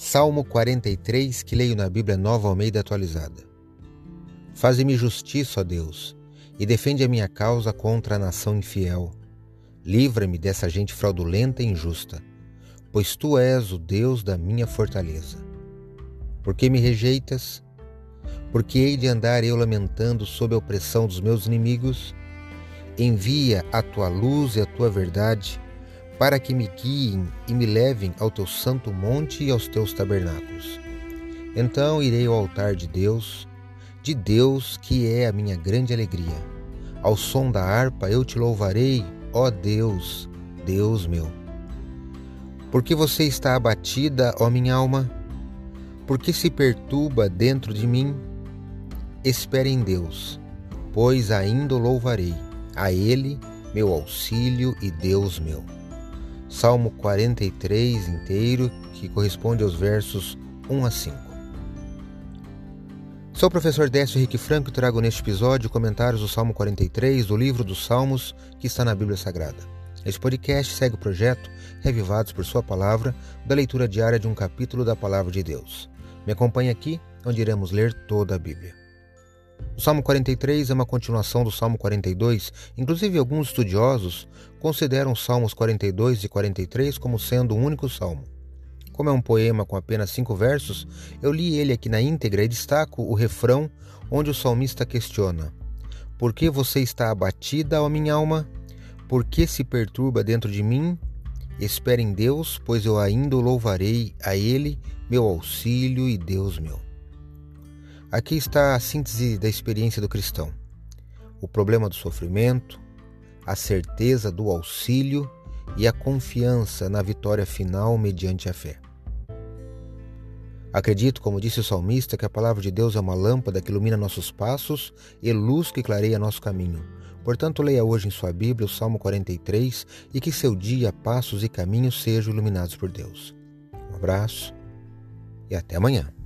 Salmo 43, que leio na Bíblia Nova Almeida atualizada. Faze-me justiça, ó Deus, e defende a minha causa contra a nação infiel. Livra-me dessa gente fraudulenta e injusta, pois tu és o Deus da minha fortaleza. Por que me rejeitas? Porque hei de andar eu lamentando sob a opressão dos meus inimigos? Envia a tua luz e a tua verdade para que me guiem e me levem ao teu santo monte e aos teus tabernáculos. Então irei ao altar de Deus, de Deus que é a minha grande alegria. Ao som da harpa eu te louvarei, ó Deus, Deus meu. Porque você está abatida, ó minha alma? Porque se perturba dentro de mim? Espere em Deus, pois ainda o louvarei, a Ele, meu auxílio e Deus meu. Salmo 43 inteiro, que corresponde aos versos 1 a 5. Sou o professor Décio Henrique Franco e trago neste episódio comentários do Salmo 43 do livro dos Salmos que está na Bíblia Sagrada. Este podcast segue o projeto Revivados por Sua Palavra, da leitura diária de um capítulo da Palavra de Deus. Me acompanhe aqui, onde iremos ler toda a Bíblia. O Salmo 43 é uma continuação do Salmo 42, inclusive alguns estudiosos consideram os Salmos 42 e 43 como sendo um único salmo. Como é um poema com apenas cinco versos, eu li ele aqui na íntegra e destaco o refrão onde o salmista questiona: Por que você está abatida, ó minha alma? Por que se perturba dentro de mim? Espere em Deus, pois eu ainda o louvarei, a Ele, meu auxílio e Deus meu. Aqui está a síntese da experiência do cristão: o problema do sofrimento, a certeza do auxílio e a confiança na vitória final mediante a fé. Acredito, como disse o salmista, que a palavra de Deus é uma lâmpada que ilumina nossos passos e luz que clareia nosso caminho. Portanto, leia hoje em sua Bíblia o Salmo 43 e que seu dia, passos e caminhos sejam iluminados por Deus. Um abraço e até amanhã.